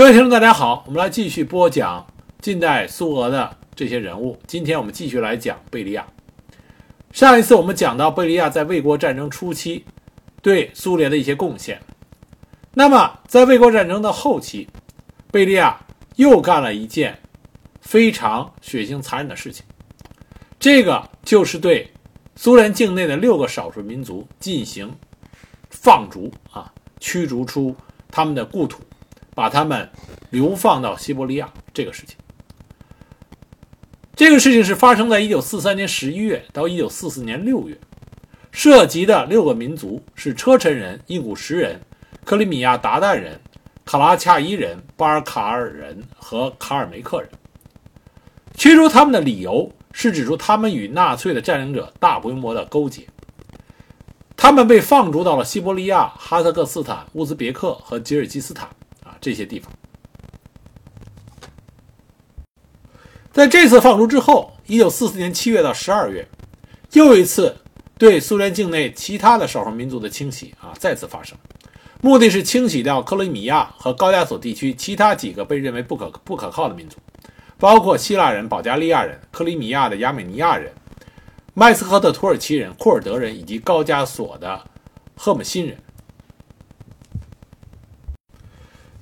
各位听众，大家好，我们来继续播讲近代苏俄的这些人物。今天我们继续来讲贝利亚。上一次我们讲到贝利亚在卫国战争初期对苏联的一些贡献。那么在卫国战争的后期，贝利亚又干了一件非常血腥残忍的事情，这个就是对苏联境内的六个少数民族进行放逐啊，驱逐出他们的故土。把他们流放到西伯利亚这个事情，这个事情是发生在一九四三年十一月到一九四四年六月，涉及的六个民族是车臣人、印古什人、克里米亚鞑靼人、卡拉恰伊人、巴尔卡尔人和卡尔梅克人。驱逐他们的理由是指出他们与纳粹的占领者大规模的勾结。他们被放逐到了西伯利亚、哈萨克斯坦、乌兹别克和吉尔吉斯坦。这些地方，在这次放逐之后，一九四四年七月到十二月，又一次对苏联境内其他的少数民族的清洗啊再次发生，目的是清洗掉克里米亚和高加索地区其他几个被认为不可不可靠的民族，包括希腊人、保加利亚人、克里米亚的亚美尼亚人、麦斯科特土耳其人、库尔德人以及高加索的赫姆辛人。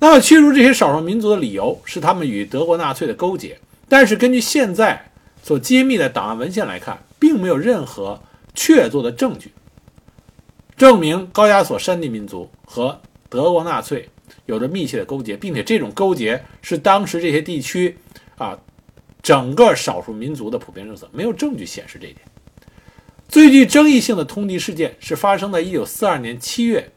那么驱逐这些少数民族的理由是他们与德国纳粹的勾结，但是根据现在所揭秘的档案文献来看，并没有任何确凿的证据证明高加索山地民族和德国纳粹有着密切的勾结，并且这种勾结是当时这些地区啊整个少数民族的普遍政策，没有证据显示这一点。最具争议性的通缉事件是发生在1942年7月。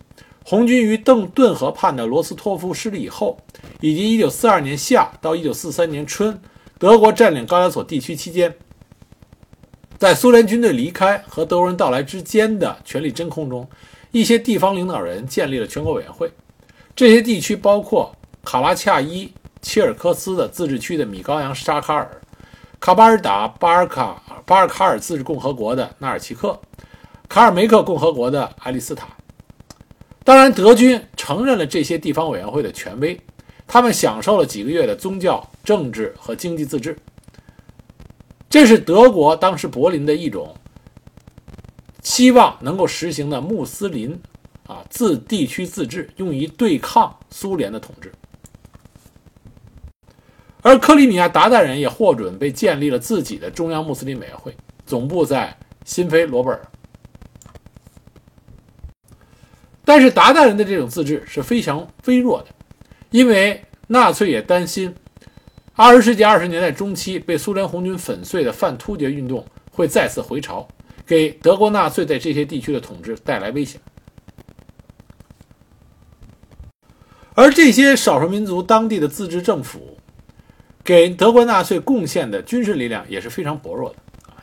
红军于邓顿河畔的罗斯托夫失利以后，以及1942年夏到1943年春，德国占领高加索地区期间，在苏联军队离开和德国人到来之间的权力真空中，一些地方领导人建立了全国委员会。这些地区包括卡拉恰伊切尔科斯的自治区的米高扬沙卡尔、卡巴尔达巴尔卡巴尔卡尔自治共和国的纳尔齐克、卡尔梅克共和国的爱丽斯塔。当然，德军承认了这些地方委员会的权威，他们享受了几个月的宗教、政治和经济自治。这是德国当时柏林的一种希望能够实行的穆斯林啊自地区自治，用于对抗苏联的统治。而克里米亚鞑靼人也获准被建立了自己的中央穆斯林委员会，总部在新飞罗贝尔。但是鞑靼人的这种自治是非常微弱的，因为纳粹也担心，二十世纪二十年代中期被苏联红军粉碎的反突厥运动会再次回潮，给德国纳粹在这些地区的统治带来危险。而这些少数民族当地的自治政府，给德国纳粹贡献的军事力量也是非常薄弱的，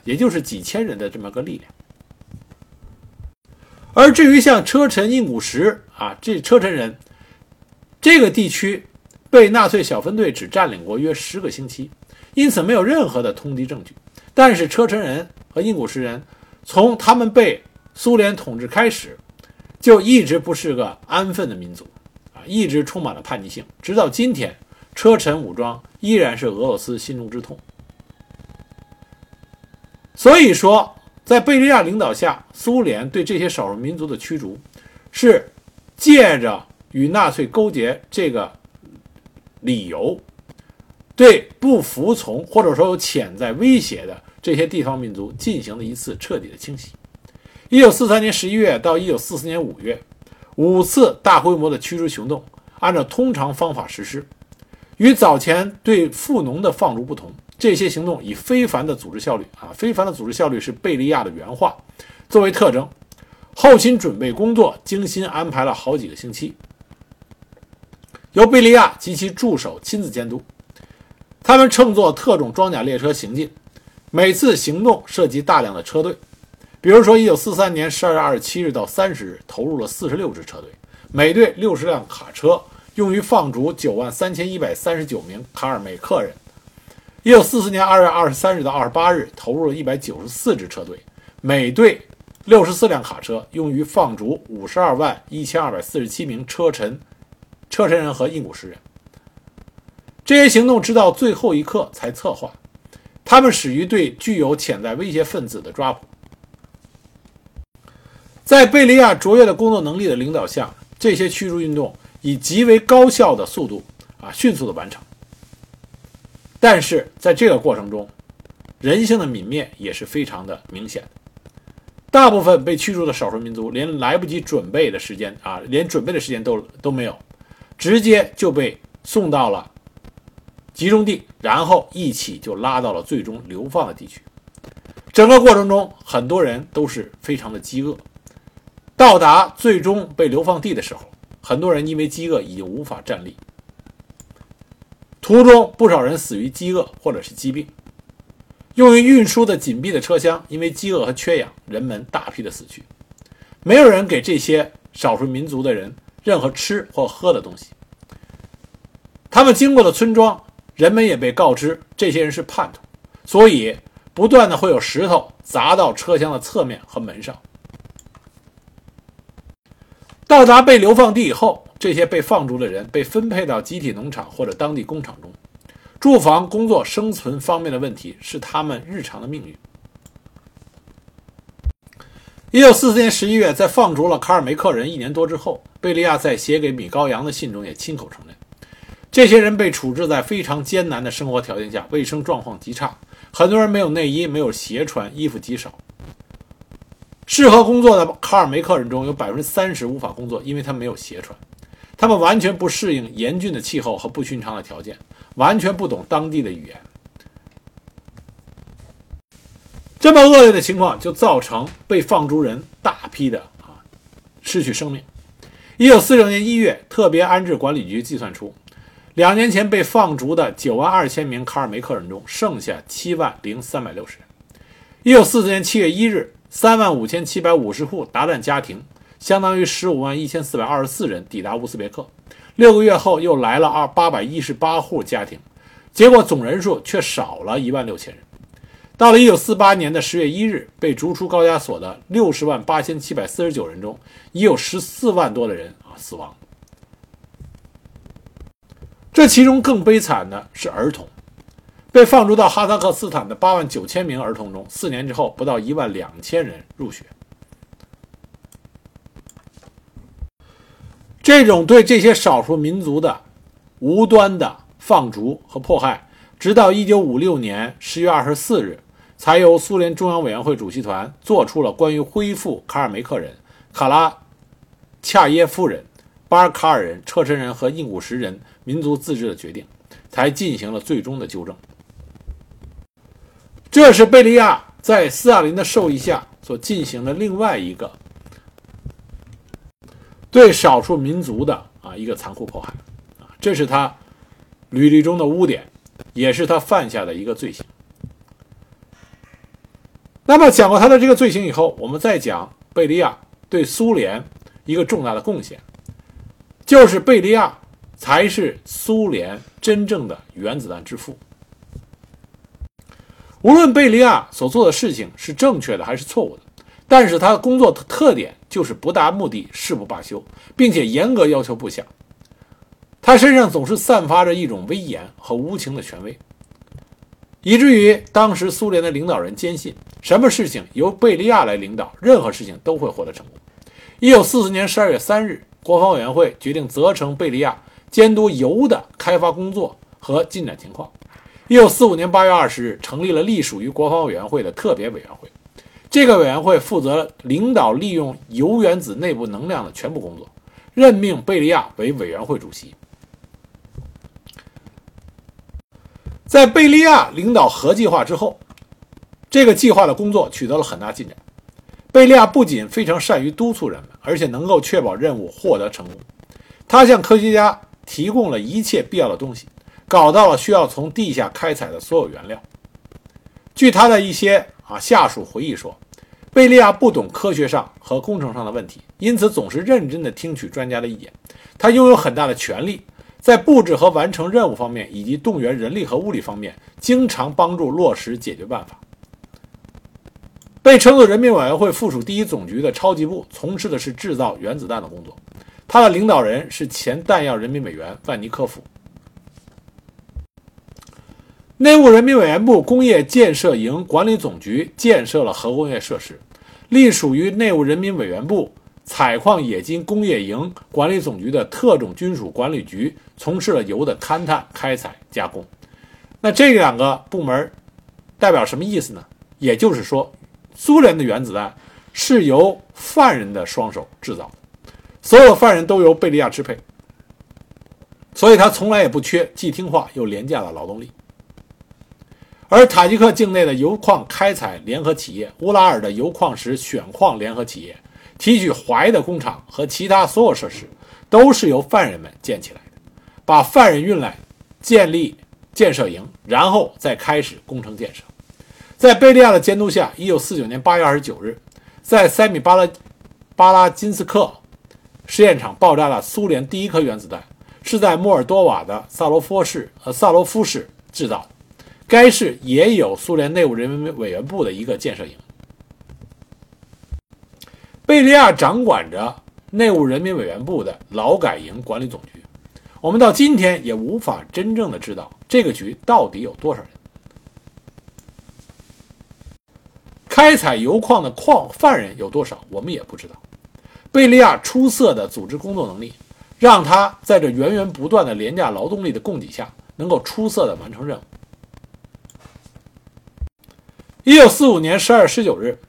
也就是几千人的这么个力量。而至于像车臣、印古什啊，这车臣人，这个地区被纳粹小分队只占领过约十个星期，因此没有任何的通缉证据。但是车臣人和印古什人从他们被苏联统治开始，就一直不是个安分的民族啊，一直充满了叛逆性。直到今天，车臣武装依然是俄罗斯心中之痛。所以说。在贝利亚领导下，苏联对这些少数民族的驱逐，是借着与纳粹勾结这个理由，对不服从或者说有潜在威胁的这些地方民族进行了一次彻底的清洗。一九四三年十一月到一九四四年五月，五次大规模的驱逐行动按照通常方法实施，与早前对富农的放逐不同。这些行动以非凡的组织效率啊，非凡的组织效率是贝利亚的原话作为特征。后勤准备工作精心安排了好几个星期，由贝利亚及其助手亲自监督。他们乘坐特种装甲列车行进，每次行动涉及大量的车队。比如说，1943年12月27日到30日，投入了46支车队，每队60辆卡车，用于放逐9万3139名卡尔梅克人。一九四四年二月二十三日到二十八日，投入了一百九十四支车队，每队六十四辆卡车，用于放逐五十二万一千二百四十七名车臣、车臣人和印古什人。这些行动直到最后一刻才策划，他们始于对具有潜在威胁分子的抓捕。在贝利亚卓越的工作能力的领导下，这些驱逐运动以极为高效的速度啊，迅速的完成。但是在这个过程中，人性的泯灭也是非常的明显。大部分被驱逐的少数民族连来不及准备的时间啊，连准备的时间都都没有，直接就被送到了集中地，然后一起就拉到了最终流放的地区。整个过程中，很多人都是非常的饥饿。到达最终被流放地的时候，很多人因为饥饿已经无法站立。途中不少人死于饥饿或者是疾病。用于运输的紧闭的车厢，因为饥饿和缺氧，人们大批的死去。没有人给这些少数民族的人任何吃或喝的东西。他们经过的村庄，人们也被告知这些人是叛徒，所以不断的会有石头砸到车厢的侧面和门上。到达被流放地以后，这些被放逐的人被分配到集体农场或者当地工厂中，住房、工作、生存方面的问题是他们日常的命运。一九四四年十一月，在放逐了卡尔梅克人一年多之后，贝利亚在写给米高扬的信中也亲口承认，这些人被处置在非常艰难的生活条件下，卫生状况极差，很多人没有内衣，没有鞋穿，衣服极少。适合工作的卡尔梅克人中有百分之三十无法工作，因为他没有鞋穿。他们完全不适应严峻的气候和不寻常的条件，完全不懂当地的语言。这么恶劣的情况就造成被放逐人大批的啊失去生命。一九四六年一月，特别安置管理局计算出，两年前被放逐的九万二千名卡尔梅克人中，剩下七万零三百六十人。一九四四年七月一日。三万五千七百五十户达旦家庭，相当于十五万一千四百二十四人抵达乌兹别克。六个月后，又来了二八百一十八户家庭，结果总人数却少了一万六千人。到了一九四八年的十月一日，被逐出高加索的六十万八千七百四十九人中，已有十四万多的人啊死亡。这其中更悲惨的是儿童。被放逐到哈萨克斯坦的八万九千名儿童中，四年之后，不到一万两千人入学。这种对这些少数民族的无端的放逐和迫害，直到一九五六年十月二十四日，才由苏联中央委员会主席团做出了关于恢复卡尔梅克人、卡拉恰耶夫人、巴尔卡尔人、车臣人和印古什人民族自治的决定，才进行了最终的纠正。这是贝利亚在斯大林的授意下所进行的另外一个对少数民族的啊一个残酷迫害啊，这是他履历中的污点，也是他犯下的一个罪行。那么讲过他的这个罪行以后，我们再讲贝利亚对苏联一个重大的贡献，就是贝利亚才是苏联真正的原子弹之父。无论贝利亚所做的事情是正确的还是错误的，但是他的工作特点就是不达目的誓不罢休，并且严格要求部下。他身上总是散发着一种威严和无情的权威，以至于当时苏联的领导人坚信，什么事情由贝利亚来领导，任何事情都会获得成功。一九四四年十二月三日，国防委员会决定责成贝利亚监督铀的开发工作和进展情况。一九四五年八月二十日，成立了隶属于国防委员会的特别委员会。这个委员会负责领导利用铀原子内部能量的全部工作，任命贝利亚为委员会主席。在贝利亚领导核计划之后，这个计划的工作取得了很大进展。贝利亚不仅非常善于督促人们，而且能够确保任务获得成功。他向科学家提供了一切必要的东西。搞到了需要从地下开采的所有原料。据他的一些啊下属回忆说，贝利亚不懂科学上和工程上的问题，因此总是认真地听取专家的意见。他拥有很大的权力，在布置和完成任务方面，以及动员人力和物力方面，经常帮助落实解决办法。被称作人民委员会附属第一总局的超级部，从事的是制造原子弹的工作。他的领导人是前弹药人民委员万尼科夫。内务人民委员部工业建设营管理总局建设了核工业设施，隶属于内务人民委员部采矿冶金工业营管理总局的特种军属管理局从事了油的勘探、开采、加工。那这两个部门代表什么意思呢？也就是说，苏联的原子弹是由犯人的双手制造，所有犯人都由贝利亚支配，所以他从来也不缺既听话又廉价的劳动力。而塔吉克境内的油矿开采联合企业、乌拉尔的油矿石选矿联合企业、提取淮的工厂和其他所有设施，都是由犯人们建起来的，把犯人运来，建立。建设营，然后再开始工程建设。在贝利亚的监督下，一九四九年八月二十九日，在塞米巴拉巴拉金斯克试验场爆炸了苏联第一颗原子弹，是在莫尔多瓦的萨罗夫市呃萨罗夫市制造。该市也有苏联内务人民委员部的一个建设营。贝利亚掌管着内务人民委员部的劳改营管理总局。我们到今天也无法真正的知道。这个局到底有多少人？开采油矿的矿犯人有多少？我们也不知道。贝利亚出色的组织工作能力，让他在这源源不断的廉价劳动力的供给下，能够出色的完成任务。一九四五年十二月十九日，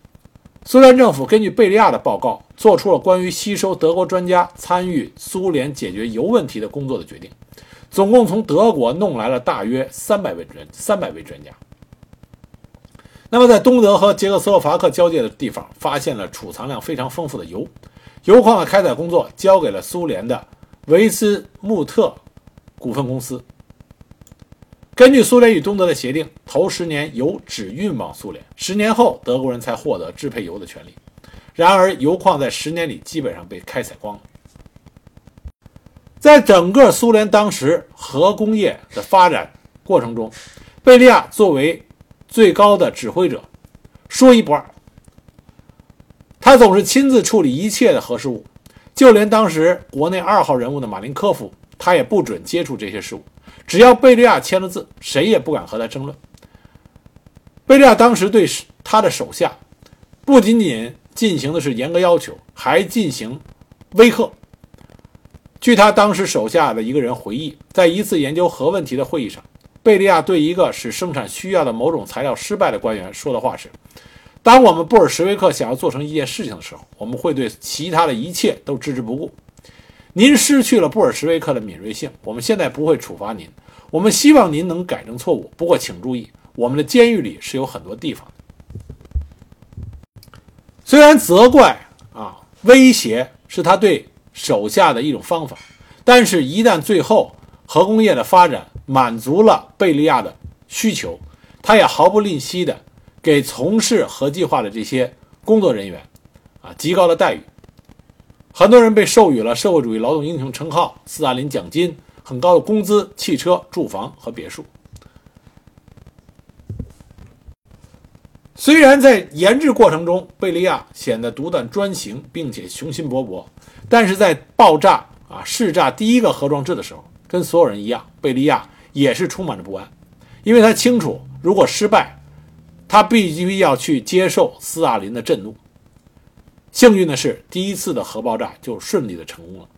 苏联政府根据贝利亚的报告，做出了关于吸收德国专家参与苏联解决油问题的工作的决定。总共从德国弄来了大约三百位专三百位专家。那么，在东德和捷克斯洛伐克交界的地方，发现了储藏量非常丰富的油。油矿的开采工作交给了苏联的维斯穆特股份公司。根据苏联与东德的协定，头十年油只运往苏联，十年后德国人才获得支配油的权利。然而，油矿在十年里基本上被开采光了。在整个苏联当时核工业的发展过程中，贝利亚作为最高的指挥者，说一不二。他总是亲自处理一切的核事务，就连当时国内二号人物的马林科夫，他也不准接触这些事务。只要贝利亚签了字，谁也不敢和他争论。贝利亚当时对他的手下，不仅仅进行的是严格要求，还进行威吓。据他当时手下的一个人回忆，在一次研究核问题的会议上，贝利亚对一个使生产需要的某种材料失败的官员说的话是：“当我们布尔什维克想要做成一件事情的时候，我们会对其他的一切都置之不顾。您失去了布尔什维克的敏锐性，我们现在不会处罚您。我们希望您能改正错误。不过，请注意，我们的监狱里是有很多地方的。虽然责怪啊，威胁是他对。”手下的一种方法，但是，一旦最后核工业的发展满足了贝利亚的需求，他也毫不吝惜的给从事核计划的这些工作人员啊极高的待遇。很多人被授予了社会主义劳动英雄称号、斯大林奖金、很高的工资、汽车、住房和别墅。虽然在研制过程中，贝利亚显得独断专行，并且雄心勃勃。但是在爆炸啊试炸第一个核装置的时候，跟所有人一样，贝利亚也是充满着不安，因为他清楚，如果失败，他必须要去接受斯大林的震怒。幸运的是，第一次的核爆炸就顺利的成功了。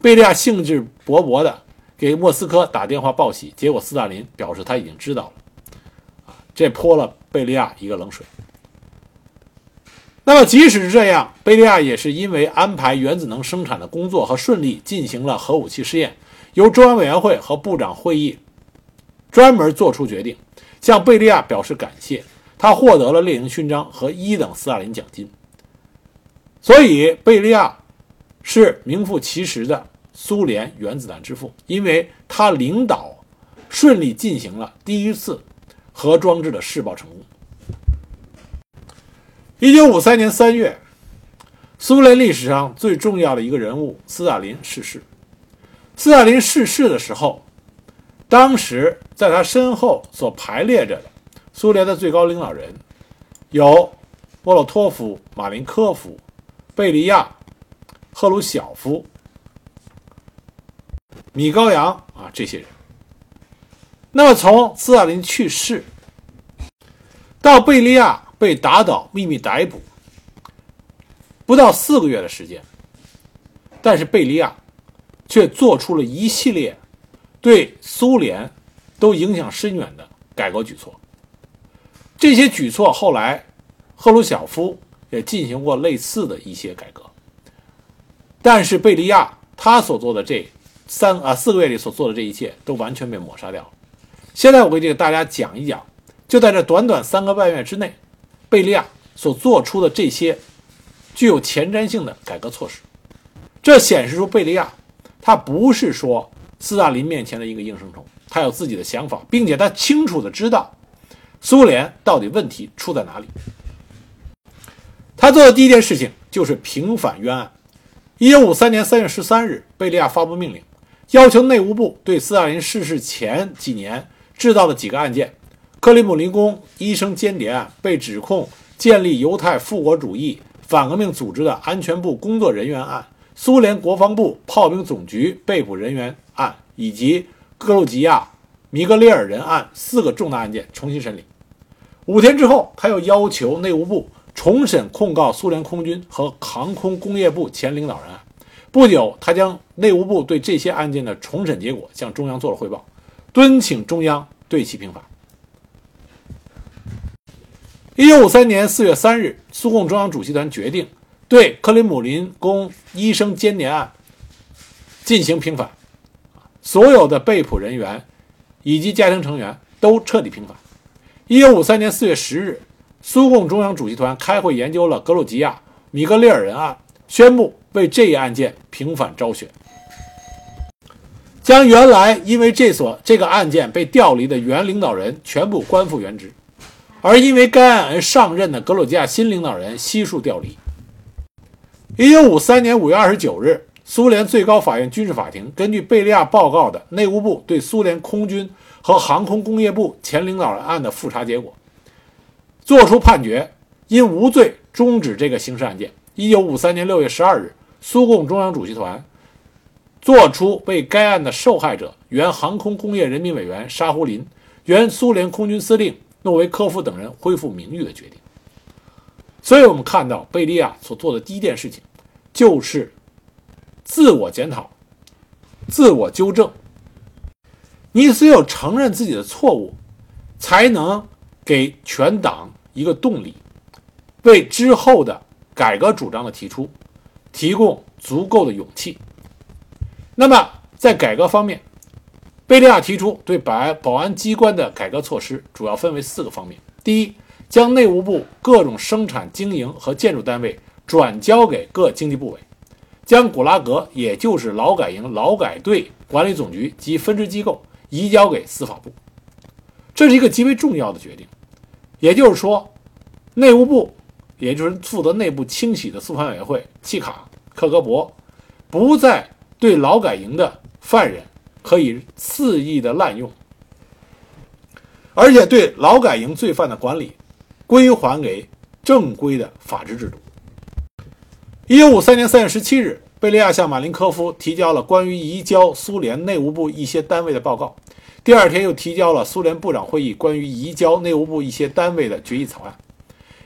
贝利亚兴致勃勃的给莫斯科打电话报喜，结果斯大林表示他已经知道了，啊，这泼了贝利亚一个冷水。那么，即使是这样，贝利亚也是因为安排原子能生产的工作和顺利进行了核武器试验，由中央委员会和部长会议专门做出决定，向贝利亚表示感谢。他获得了列宁勋章和一等斯大林奖金。所以，贝利亚是名副其实的苏联原子弹之父，因为他领导顺利进行了第一次核装置的试爆成功。一九五三年三月，苏联历史上最重要的一个人物斯大林逝世。斯大林逝世的时候，当时在他身后所排列着的苏联的最高领导人有莫洛托夫、马林科夫、贝利亚、赫鲁晓夫、米高扬啊这些人。那么从斯大林去世到贝利亚被打倒、秘密逮捕，不到四个月的时间，但是贝利亚却做出了一系列对苏联都影响深远的改革举措。这些举措后来赫鲁晓夫也进行过类似的一些改革，但是贝利亚他所做的这三啊四个月里所做的这一切都完全被抹杀掉了。现在我给这个大家讲一讲，就在这短短三个半月之内，贝利亚所做出的这些具有前瞻性的改革措施，这显示出贝利亚他不是说斯大林面前的一个应声虫，他有自己的想法，并且他清楚的知道苏联到底问题出在哪里。他做的第一件事情就是平反冤案。一九五三年三月十三日，贝利亚发布命令，要求内务部对斯大林逝世前几年。制造的几个案件：克里姆林宫医生间谍案，被指控建立犹太复国主义反革命组织的安全部工作人员案，苏联国防部炮兵总局被捕人员案，以及格鲁吉亚米格列尔人案四个重大案件重新审理。五天之后，他又要求内务部重审控告苏联空军和航空工业部前领导人案。不久，他将内务部对这些案件的重审结果向中央做了汇报。敦请中央对其平反。一九五三年四月三日，苏共中央主席团决定对克里姆林宫医生奸谍案进行平反，所有的被捕人员以及家庭成员都彻底平反。一九五三年四月十日，苏共中央主席团开会研究了格鲁吉亚米格列尔人案，宣布为这一案件平反昭雪。将原来因为这所这个案件被调离的原领导人全部官复原职，而因为该案而上任的格鲁吉亚新领导人悉数调离。一九五三年五月二十九日，苏联最高法院军事法庭根据贝利亚报告的内务部对苏联空军和航空工业部前领导人案的复查结果，作出判决，因无罪终止这个刑事案件。一九五三年六月十二日，苏共中央主席团。做出为该案的受害者原航空工业人民委员沙胡林、原苏联空军司令诺维科夫等人恢复名誉的决定。所以，我们看到贝利亚所做的第一件事情，就是自我检讨、自我纠正。你只有承认自己的错误，才能给全党一个动力，为之后的改革主张的提出提供足够的勇气。那么，在改革方面，贝利亚提出对保保安机关的改革措施主要分为四个方面：第一，将内务部各种生产经营和建筑单位转交给各经济部委，将古拉格，也就是劳改营、劳改队管理总局及分支机构移交给司法部。这是一个极为重要的决定。也就是说，内务部，也就是负责内部清洗的肃反委员会契卡克格勃，不再。对劳改营的犯人可以肆意的滥用，而且对劳改营罪犯的管理归还给正规的法治制度。一九五三年三月十七日，贝利亚向马林科夫提交了关于移交苏联内务部一些单位的报告，第二天又提交了苏联部长会议关于移交内务部一些单位的决议草案。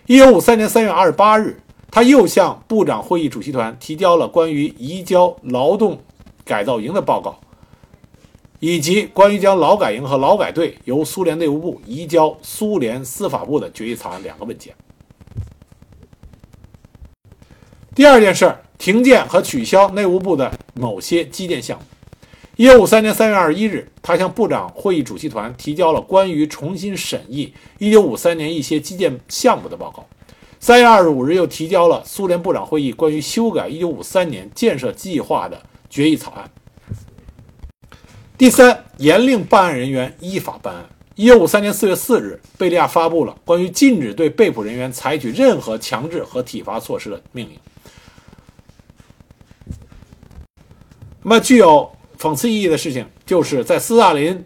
一九五三年三月二十八日。他又向部长会议主席团提交了关于移交劳动改造营的报告，以及关于将劳改营和劳改队由苏联内务部移交苏联司法部的决议草案两个文件。第二件事，停建和取消内务部的某些基建项目。一九五三年三月二十一日，他向部长会议主席团提交了关于重新审议一九五三年一些基建项目的报告。三月二十五日，又提交了苏联部长会议关于修改一九五三年建设计划的决议草案。第三，严令办案人员依法办案。一九五三年四月四日，贝利亚发布了关于禁止对被捕人员采取任何强制和体罚措施的命令。那么，具有讽刺意义的事情，就是在斯大林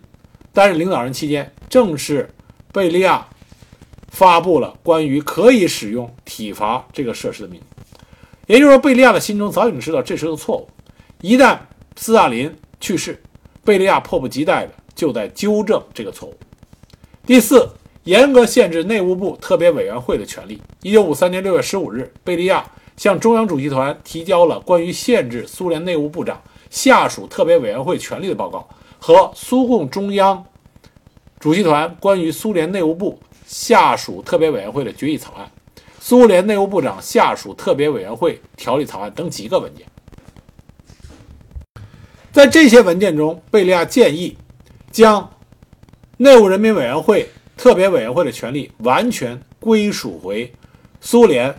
担任领导人期间，正是贝利亚。发布了关于可以使用体罚这个设施的命令，也就是说，贝利亚的心中早已经知道这是个错误。一旦斯大林去世，贝利亚迫不及待的就在纠正这个错误。第四，严格限制内务部特别委员会的权利。一九五三年六月十五日，贝利亚向中央主席团提交了关于限制苏联内务部长下属特别委员会权力的报告和苏共中央主席团关于苏联内务部下属特别委员会的决议草案、苏联内务部长下属特别委员会条例草案等几个文件。在这些文件中，贝利亚建议将内务人民委员会特别委员会的权力完全归属回苏联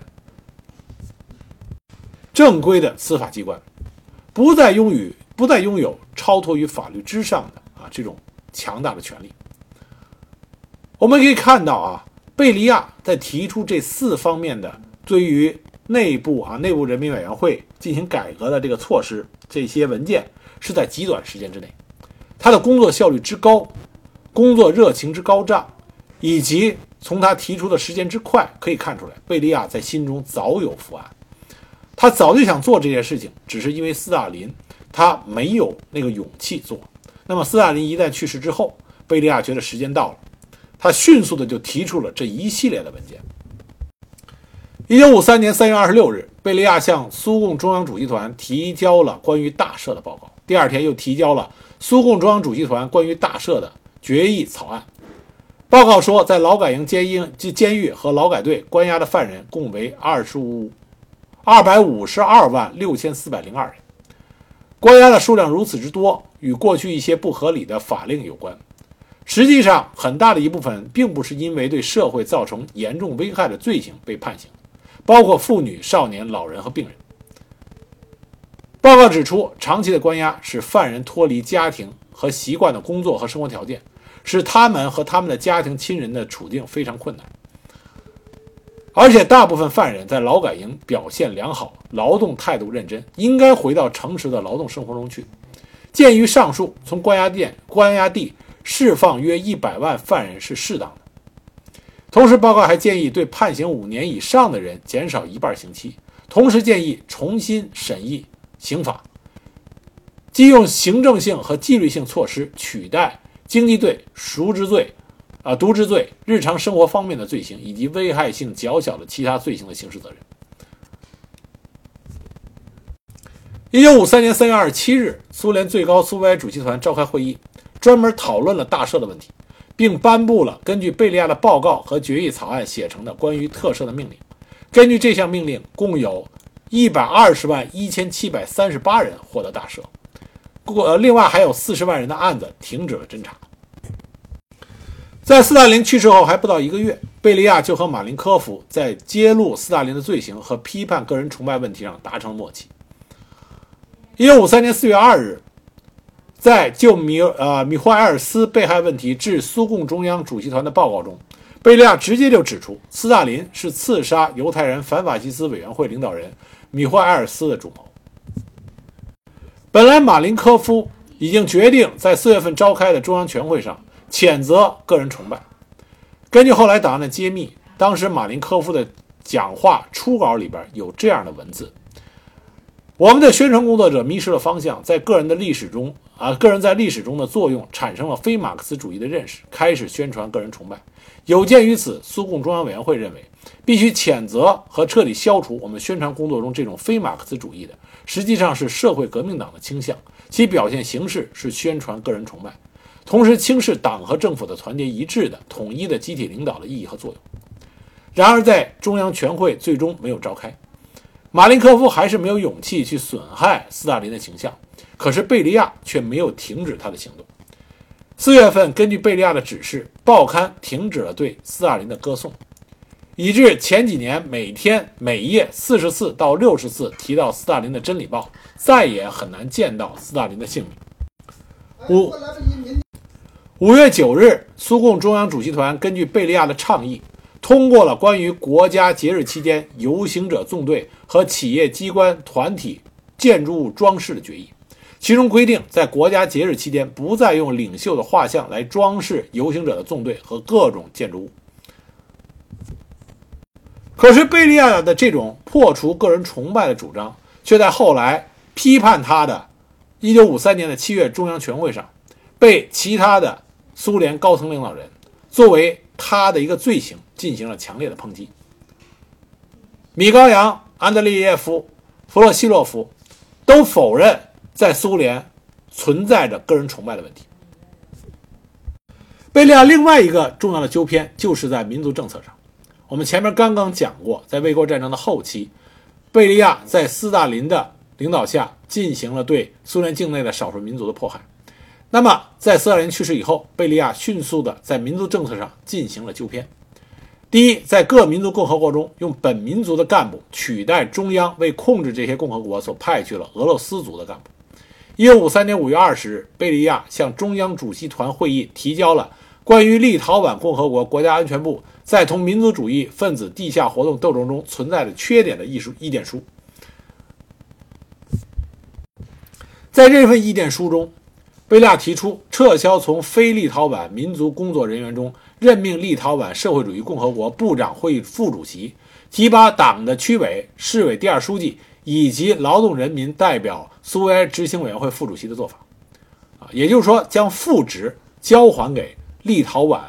正规的司法机关，不再拥有不再拥有超脱于法律之上的啊这种强大的权利。我们可以看到啊，贝利亚在提出这四方面的对于内部啊内部人民委员会进行改革的这个措施，这些文件。是在极短时间之内，他的工作效率之高，工作热情之高涨，以及从他提出的时间之快，可以看出来，贝利亚在心中早有伏案。他早就想做这件事情，只是因为斯大林他没有那个勇气做。那么斯大林一旦去世之后，贝利亚觉得时间到了，他迅速的就提出了这一系列的文件。一九五三年三月二十六日，贝利亚向苏共中央主席团提交了关于大赦的报告。第二天又提交了苏共中央主席团关于大赦的决议草案。报告说，在劳改营、监狱、监狱和劳改队关押的犯人共为二十五二百五十二万六千四百零二人。关押的数量如此之多，与过去一些不合理的法令有关。实际上，很大的一部分并不是因为对社会造成严重危害的罪行被判刑，包括妇女、少年、老人和病人。报告指出，长期的关押使犯人脱离家庭和习惯的工作和生活条件，使他们和他们的家庭亲人的处境非常困难。而且，大部分犯人在劳改营表现良好，劳动态度认真，应该回到诚实的劳动生活中去。鉴于上述，从关押店、关押地释放约一百万犯人是适当的。同时，报告还建议对判刑五年以上的人减少一半刑期，同时建议重新审议。刑法，即用行政性和纪律性措施取代经济罪、赎之罪、啊渎职罪、日常生活方面的罪行以及危害性较小的其他罪行的刑事责任。一九五三年三月二十七日，苏联最高苏维埃主席团召开会议，专门讨论了大赦的问题，并颁布了根据贝利亚的报告和决议草案写成的关于特赦的命令。根据这项命令，共有。一百二十万一千七百三十八人获得大赦，过另外还有四十万人的案子停止了侦查。在斯大林去世后还不到一个月，贝利亚就和马林科夫在揭露斯大林的罪行和批判个人崇拜问题上达成默契。一九五三年四月二日，在就米呃米霍埃尔斯被害问题致苏共中央主席团的报告中，贝利亚直接就指出，斯大林是刺杀犹太人反法西斯委员会领导人。米霍埃尔斯的主谋。本来马林科夫已经决定在四月份召开的中央全会上谴责个人崇拜。根据后来档案的揭秘，当时马林科夫的讲话初稿里边有这样的文字：“我们的宣传工作者迷失了方向，在个人的历史中啊，个人在历史中的作用产生了非马克思主义的认识，开始宣传个人崇拜。有鉴于此，苏共中央委员会认为。”必须谴责和彻底消除我们宣传工作中这种非马克思主义的，实际上是社会革命党的倾向，其表现形式是宣传个人崇拜，同时轻视党和政府的团结一致的、统一的集体领导的意义和作用。然而，在中央全会最终没有召开，马林科夫还是没有勇气去损害斯大林的形象，可是贝利亚却没有停止他的行动。四月份，根据贝利亚的指示，报刊停止了对斯大林的歌颂。以致前几年每天每页四十次到六十次提到斯大林的《真理报》，再也很难见到斯大林的姓名。五五月九日，苏共中央主席团根据贝利亚的倡议，通过了关于国家节日期间游行者纵队和企业机关团体建筑物装饰的决议，其中规定，在国家节日期间不再用领袖的画像来装饰游行者的纵队和各种建筑物。可是贝利亚的这种破除个人崇拜的主张，却在后来批判他的1953年的七月中央全会上，被其他的苏联高层领导人作为他的一个罪行进行了强烈的抨击。米高扬、安德烈耶夫、弗洛西洛夫都否认在苏联存在着个人崇拜的问题。贝利亚另外一个重要的纠偏就是在民族政策上。我们前面刚刚讲过，在卫国战争的后期，贝利亚在斯大林的领导下进行了对苏联境内的少数民族的迫害。那么，在斯大林去世以后，贝利亚迅速的在民族政策上进行了纠偏。第一，在各民族共和国中，用本民族的干部取代中央为控制这些共和国所派去了俄罗斯族的干部。一九五三年五月二十日，贝利亚向中央主席团会议提交了关于立陶宛共和国国家安全部。在同民族主义分子地下活动斗争中存在的缺点的意书意见书，在这份意见书中，贝利亚提出撤销从非立陶宛民族工作人员中任命立陶宛社会主义共和国部长会议副主席，提拔党的区委、市委第二书记以及劳动人民代表苏维埃执行委员会副主席的做法。啊，也就是说，将副职交还给立陶宛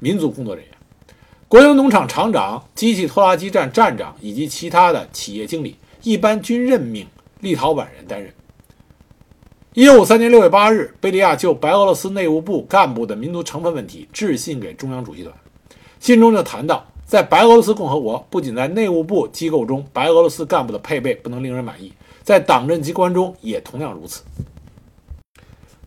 民族工作人员。国营农场厂长、机器拖拉机站站长以及其他的企业经理，一般均任命立陶宛人担任。一九五三年六月八日，贝利亚就白俄罗斯内务部干部的民族成分问题致信给中央主席团，信中就谈到，在白俄罗斯共和国，不仅在内务部机构中，白俄罗斯干部的配备不能令人满意，在党政机关中也同样如此。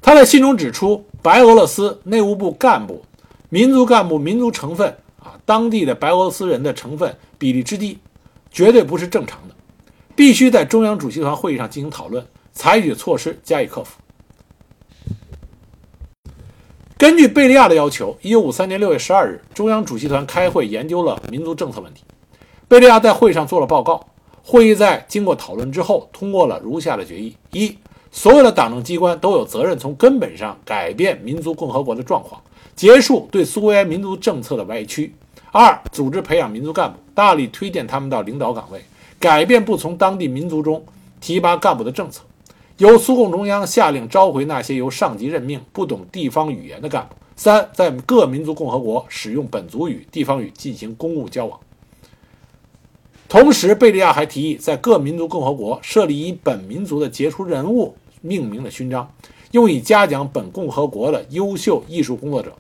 他在信中指出，白俄罗斯内务部干部、民族干部民族成分啊。当地的白俄罗斯人的成分比例之低，绝对不是正常的，必须在中央主席团会议上进行讨论，采取措施加以克服。根据贝利亚的要求，一九五三年六月十二日，中央主席团开会研究了民族政策问题。贝利亚在会上做了报告。会议在经过讨论之后，通过了如下的决议：一、所有的党政机关都有责任从根本上改变民族共和国的状况，结束对苏维埃民族政策的歪曲。二、组织培养民族干部，大力推荐他们到领导岗位，改变不从当地民族中提拔干部的政策。由苏共中央下令召回那些由上级任命、不懂地方语言的干部。三、在各民族共和国使用本族语、地方语进行公务交往。同时，贝利亚还提议在各民族共和国设立以本民族的杰出人物命名的勋章，用以嘉奖本共和国的优秀艺术工作者。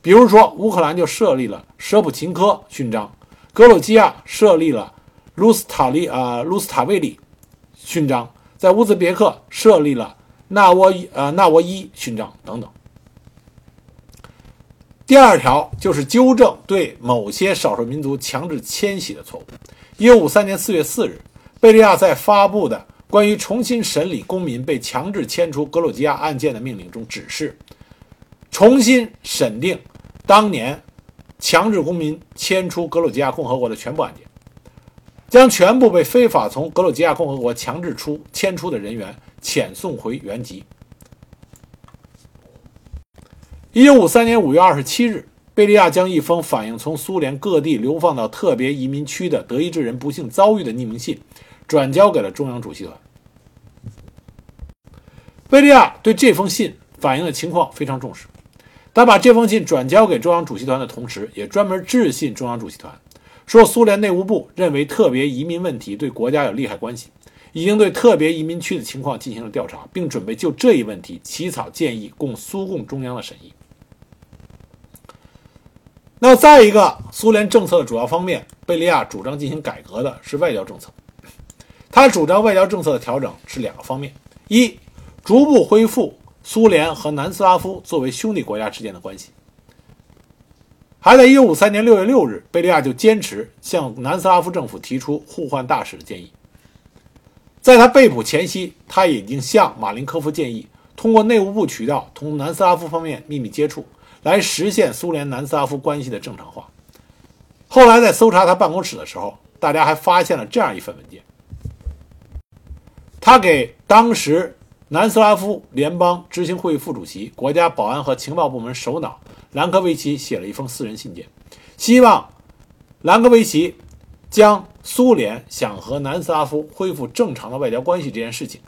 比如说，乌克兰就设立了舍普琴科勋章，格鲁吉亚设立了卢斯塔利啊卢斯塔维里勋章，在乌兹别克设立了纳沃伊呃纳沃伊勋章等等。第二条就是纠正对某些少数民族强制迁徙的错误。一九五三年四月四日，贝利亚在发布的关于重新审理公民被强制迁出格鲁吉亚案件的命令中指示，重新审定。当年强制公民迁出格鲁吉亚共和国的全部案件，将全部被非法从格鲁吉亚共和国强制出迁出的人员遣送回原籍。一九五三年五月二十七日，贝利亚将一封反映从苏联各地流放到特别移民区的德意志人不幸遭遇的匿名信，转交给了中央主席团。贝利亚对这封信反映的情况非常重视。他把这封信转交给中央主席团的同时，也专门致信中央主席团，说苏联内务部认为特别移民问题对国家有利害关系，已经对特别移民区的情况进行了调查，并准备就这一问题起草建议供苏共中央的审议。那再一个，苏联政策的主要方面，贝利亚主张进行改革的是外交政策。他主张外交政策的调整是两个方面：一，逐步恢复。苏联和南斯拉夫作为兄弟国家之间的关系，还在1953年6月6日，贝利亚就坚持向南斯拉夫政府提出互换大使的建议。在他被捕前夕，他已经向马林科夫建议，通过内务部渠道同南斯拉夫方面秘密接触，来实现苏联南斯拉夫关系的正常化。后来在搜查他办公室的时候，大家还发现了这样一份文件，他给当时。南斯拉夫联邦执行会议副主席、国家保安和情报部门首脑兰科维奇写了一封私人信件，希望兰科维奇将苏联想和南斯拉夫恢复正常的外交关系这件事情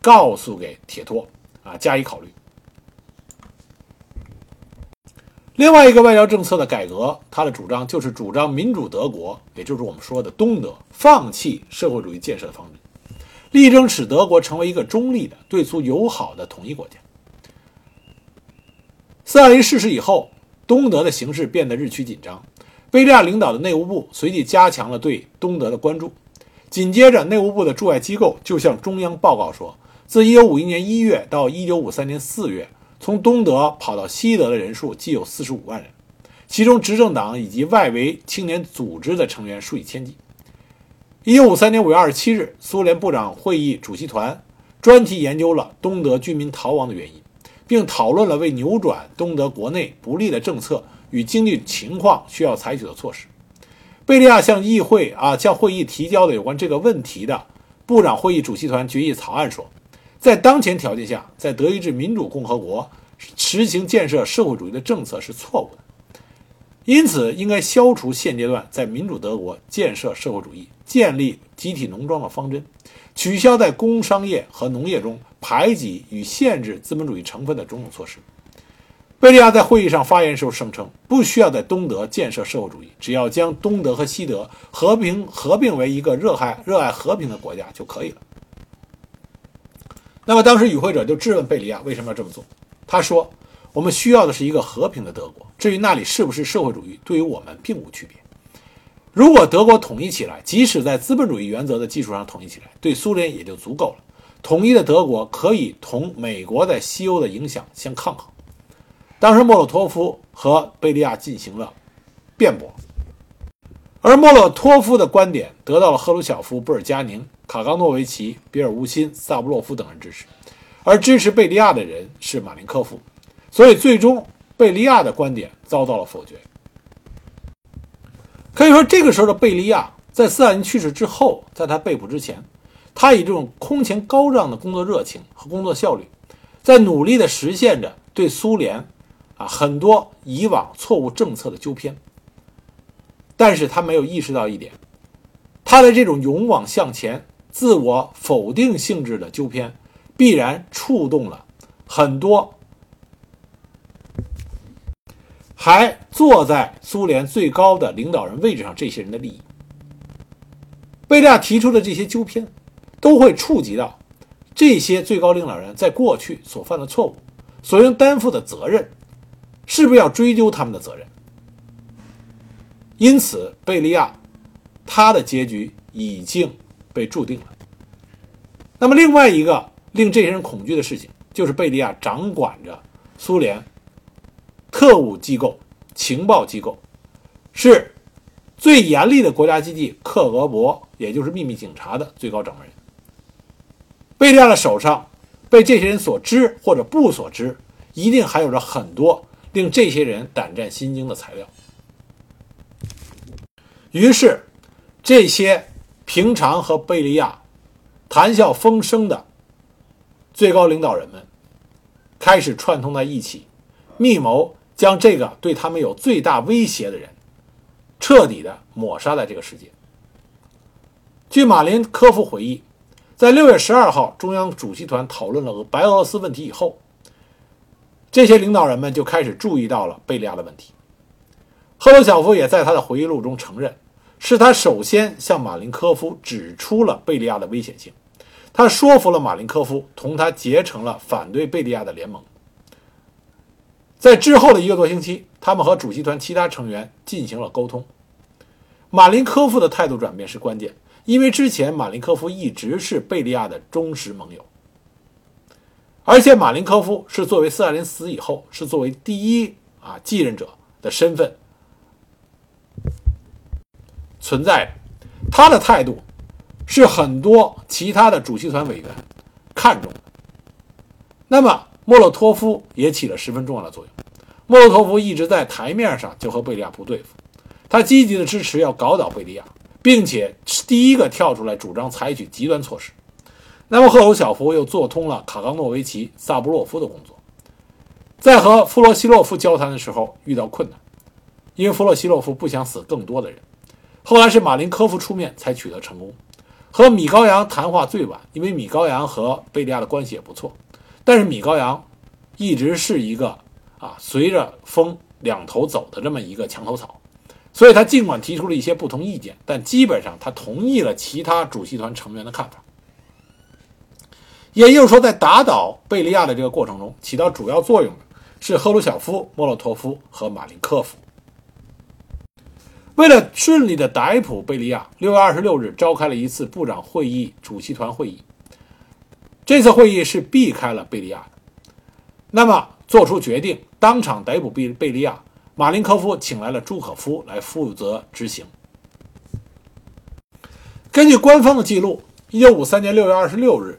告诉给铁托，啊，加以考虑。另外一个外交政策的改革，他的主张就是主张民主德国，也就是我们说的东德，放弃社会主义建设的方针，力争使德国成为一个中立的、对苏友好的统一国家。斯大林逝世以后，东德的形势变得日趋紧张，贝利亚领导的内务部随即加强了对东德的关注。紧接着，内务部的驻外机构就向中央报告说，自1951年1月到1953年4月。从东德跑到西德的人数计有四十五万人，其中执政党以及外围青年组织的成员数以千计。一九五三年五月二十七日，苏联部长会议主席团专题研究了东德居民逃亡的原因，并讨论了为扭转东德国内不利的政策与经济情况需要采取的措施。贝利亚向议会啊向会议提交的有关这个问题的部长会议主席团决议草案说。在当前条件下，在德意志民主共和国实行建设社会主义的政策是错误的，因此应该消除现阶段在民主德国建设社会主义、建立集体农庄的方针，取消在工商业和农业中排挤与限制资本主义成分的种种措施。贝利亚在会议上发言时候声称，不需要在东德建设社会主义，只要将东德和西德和平合并为一个热爱热爱和平的国家就可以了。那么当时与会者就质问贝利亚为什么要这么做？他说：“我们需要的是一个和平的德国。至于那里是不是社会主义，对于我们并无区别。如果德国统一起来，即使在资本主义原则的基础上统一起来，对苏联也就足够了。统一的德国可以同美国在西欧的影响相抗衡。”当时莫洛托夫和贝利亚进行了辩驳，而莫洛托夫的观点得到了赫鲁晓夫、布尔加宁。卡冈诺维奇、比尔乌辛、萨布洛夫等人支持，而支持贝利亚的人是马林科夫，所以最终贝利亚的观点遭到了否决。可以说，这个时候的贝利亚在斯大林去世之后，在他被捕之前，他以这种空前高涨的工作热情和工作效率，在努力地实现着对苏联啊很多以往错误政策的纠偏。但是他没有意识到一点，他的这种勇往向前。自我否定性质的纠偏，必然触动了很多还坐在苏联最高的领导人位置上这些人的利益。贝利亚提出的这些纠偏，都会触及到这些最高领导人在过去所犯的错误，所应担负的责任，是不是要追究他们的责任？因此，贝利亚他的结局已经。被注定了。那么，另外一个令这些人恐惧的事情，就是贝利亚掌管着苏联特务机构、情报机构，是最严厉的国家机器克格勃，也就是秘密警察的最高掌门人。贝利亚的手上被这些人所知或者不所知，一定还有着很多令这些人胆战心惊的材料。于是，这些。平常和贝利亚谈笑风生的最高领导人们，开始串通在一起，密谋将这个对他们有最大威胁的人彻底的抹杀在这个世界。据马林科夫回忆，在六月十二号中央主席团讨论了白俄罗斯问题以后，这些领导人们就开始注意到了贝利亚的问题。赫鲁晓夫也在他的回忆录中承认。是他首先向马林科夫指出了贝利亚的危险性，他说服了马林科夫同他结成了反对贝利亚的联盟。在之后的一个多星期，他们和主席团其他成员进行了沟通。马林科夫的态度转变是关键，因为之前马林科夫一直是贝利亚的忠实盟友，而且马林科夫是作为斯大林死以后是作为第一啊继任者的身份。存在着，他的态度是很多其他的主席团委员看重的。那么莫洛托夫也起了十分重要的作用。莫洛托夫一直在台面上就和贝利亚不对付，他积极的支持要搞倒贝利亚，并且是第一个跳出来主张采取极端措施。那么赫鲁晓夫又做通了卡冈诺维奇、萨布洛夫的工作，在和弗洛西洛夫交谈的时候遇到困难，因为弗洛西洛夫不想死更多的人。后来是马林科夫出面才取得成功，和米高扬谈话最晚，因为米高扬和贝利亚的关系也不错，但是米高扬一直是一个啊随着风两头走的这么一个墙头草。所以他尽管提出了一些不同意见，但基本上他同意了其他主席团成员的看法。也就是说，在打倒贝利亚的这个过程中，起到主要作用的是赫鲁晓夫、莫洛托夫和马林科夫。为了顺利的逮捕贝利亚，六月二十六日召开了一次部长会议主席团会议。这次会议是避开了贝利亚的，那么做出决定，当场逮捕贝贝利亚。马林科夫请来了朱可夫来负责执行。根据官方的记录，一九五三年六月二十六日，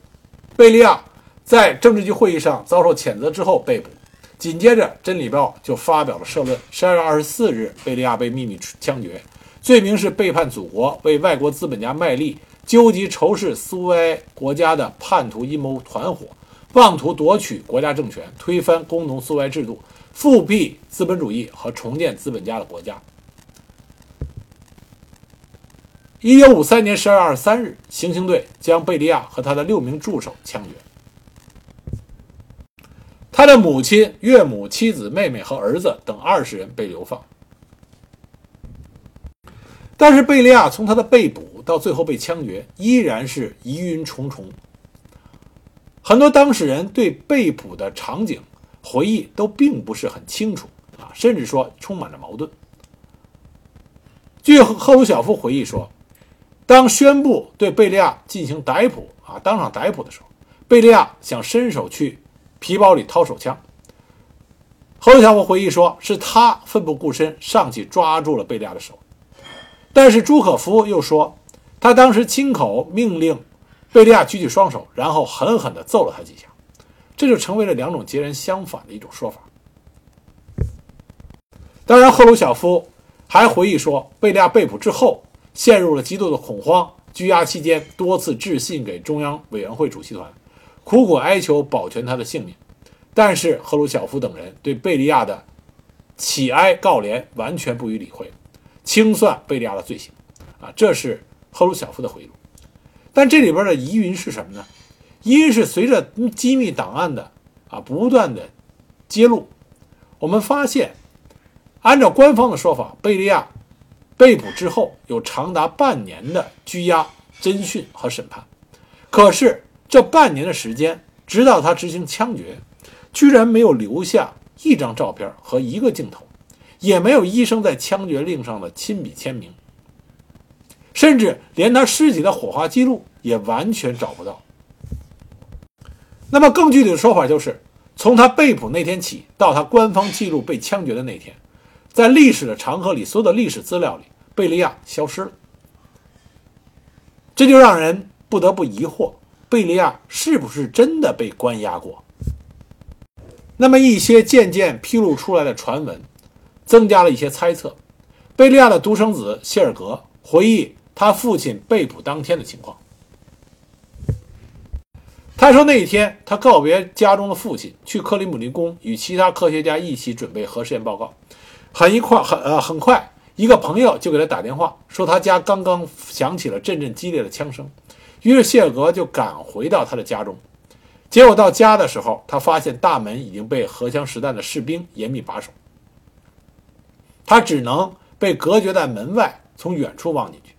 贝利亚在政治局会议上遭受谴责之后被捕。紧接着，《真理报》就发表了社论。十二月二十四日，贝利亚被秘密枪决，罪名是背叛祖国、为外国资本家卖力、纠集仇视苏维埃国家的叛徒阴谋团伙，妄图夺取国家政权，推翻工农苏维埃制度。复辟资本主义和重建资本家的国家。一九五三年十二月二十三日，行刑队将贝利亚和他的六名助手枪决。他的母亲、岳母、妻子、妹妹和儿子等二十人被流放。但是贝利亚从他的被捕到最后被枪决，依然是疑云重重。很多当事人对被捕的场景。回忆都并不是很清楚啊，甚至说充满着矛盾。据赫鲁晓夫回忆说，当宣布对贝利亚进行逮捕啊，当场逮捕的时候，贝利亚想伸手去皮包里掏手枪。赫鲁晓夫回忆说，是他奋不顾身上去抓住了贝利亚的手，但是朱可夫又说，他当时亲口命令贝利亚举起双手，然后狠狠地揍了他几下。这就成为了两种截然相反的一种说法。当然，赫鲁晓夫还回忆说，贝利亚被捕之后陷入了极度的恐慌，拘押期间多次致信给中央委员会主席团，苦苦哀求保全他的性命。但是赫鲁晓夫等人对贝利亚的乞哀告怜完全不予理会，清算贝利亚的罪行。啊，这是赫鲁晓夫的回忆。但这里边的疑云是什么呢？一是随着机密档案的啊不断的揭露，我们发现，按照官方的说法，贝利亚被捕之后有长达半年的拘押、侦讯和审判。可是这半年的时间，直到他执行枪决，居然没有留下一张照片和一个镜头，也没有医生在枪决令上的亲笔签名，甚至连他尸体的火化记录也完全找不到。那么更具体的说法就是，从他被捕那天起到他官方记录被枪决的那天，在历史的长河里，所有的历史资料里，贝利亚消失了。这就让人不得不疑惑，贝利亚是不是真的被关押过？那么一些渐渐披露出来的传闻，增加了一些猜测。贝利亚的独生子谢尔格回忆他父亲被捕当天的情况。他说：“那一天，他告别家中的父亲，去克里姆林宫与其他科学家一起准备核试验报告。很一快，很呃，很快，一个朋友就给他打电话，说他家刚刚响起了阵阵激烈的枪声。于是谢尔格就赶回到他的家中。结果到家的时候，他发现大门已经被荷枪实弹的士兵严密把守，他只能被隔绝在门外，从远处望进去。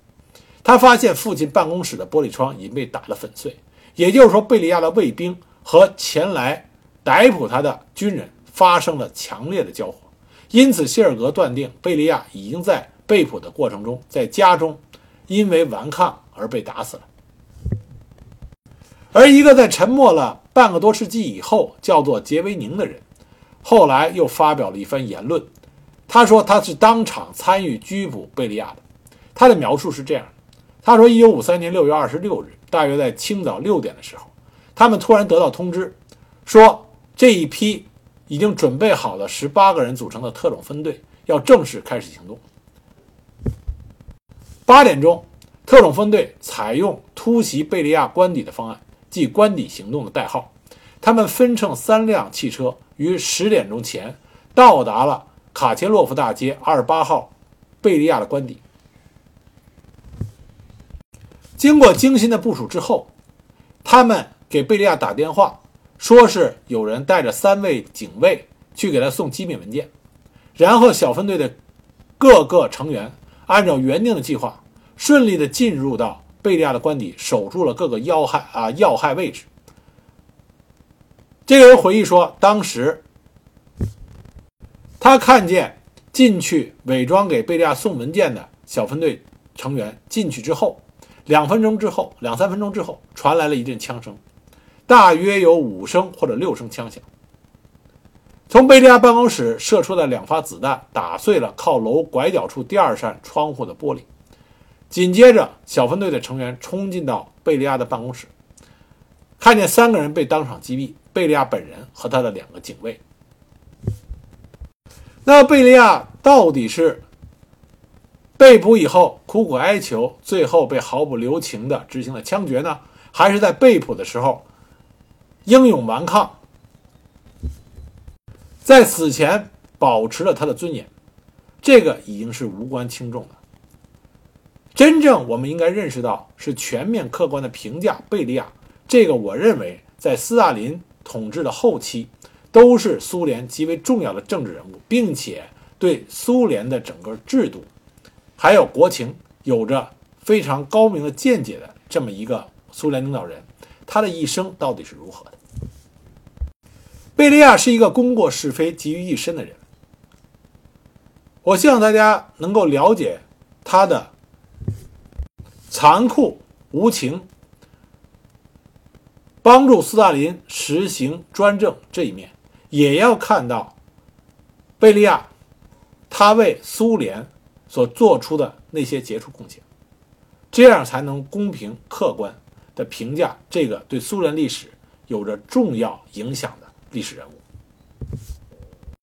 他发现父亲办公室的玻璃窗已经被打得粉碎。”也就是说，贝利亚的卫兵和前来逮捕他的军人发生了强烈的交火，因此谢尔格断定贝利亚已经在被捕的过程中，在家中因为顽抗而被打死了。而一个在沉默了半个多世纪以后叫做杰维宁的人，后来又发表了一番言论，他说他是当场参与拘捕贝利亚的。他的描述是这样的：他说，一九五三年六月二十六日。大约在清早六点的时候，他们突然得到通知，说这一批已经准备好了十八个人组成的特种分队要正式开始行动。八点钟，特种分队采用突袭贝利亚官邸的方案，即“官邸行动”的代号。他们分乘三辆汽车，于十点钟前到达了卡切洛夫大街二十八号贝利亚的官邸。经过精心的部署之后，他们给贝利亚打电话，说是有人带着三位警卫去给他送机密文件，然后小分队的各个成员按照原定的计划，顺利的进入到贝利亚的官邸，守住了各个要害啊要害位置。这个人回忆说，当时他看见进去伪装给贝利亚送文件的小分队成员进去之后，两分钟之后，两三分钟之后，传来了一阵枪声，大约有五声或者六声枪响。从贝利亚办公室射出的两发子弹打碎了靠楼拐角处第二扇窗户的玻璃，紧接着，小分队的成员冲进到贝利亚的办公室，看见三个人被当场击毙。贝利亚本人和他的两个警卫。那贝利亚到底是被捕以后苦苦哀求，最后被毫不留情地执行了枪决呢，还是在被捕的时候英勇顽抗，在死前保持了他的尊严？这个已经是无关轻重了。真正我们应该认识到，是全面客观的评价贝利亚。这个我认为，在斯大林。统治的后期，都是苏联极为重要的政治人物，并且对苏联的整个制度，还有国情有着非常高明的见解的这么一个苏联领导人，他的一生到底是如何的？贝利亚是一个功过是非集于一身的人，我希望大家能够了解他的残酷无情。帮助斯大林实行专政这一面，也要看到贝利亚他为苏联所做出的那些杰出贡献，这样才能公平客观的评价这个对苏联历史有着重要影响的历史人物。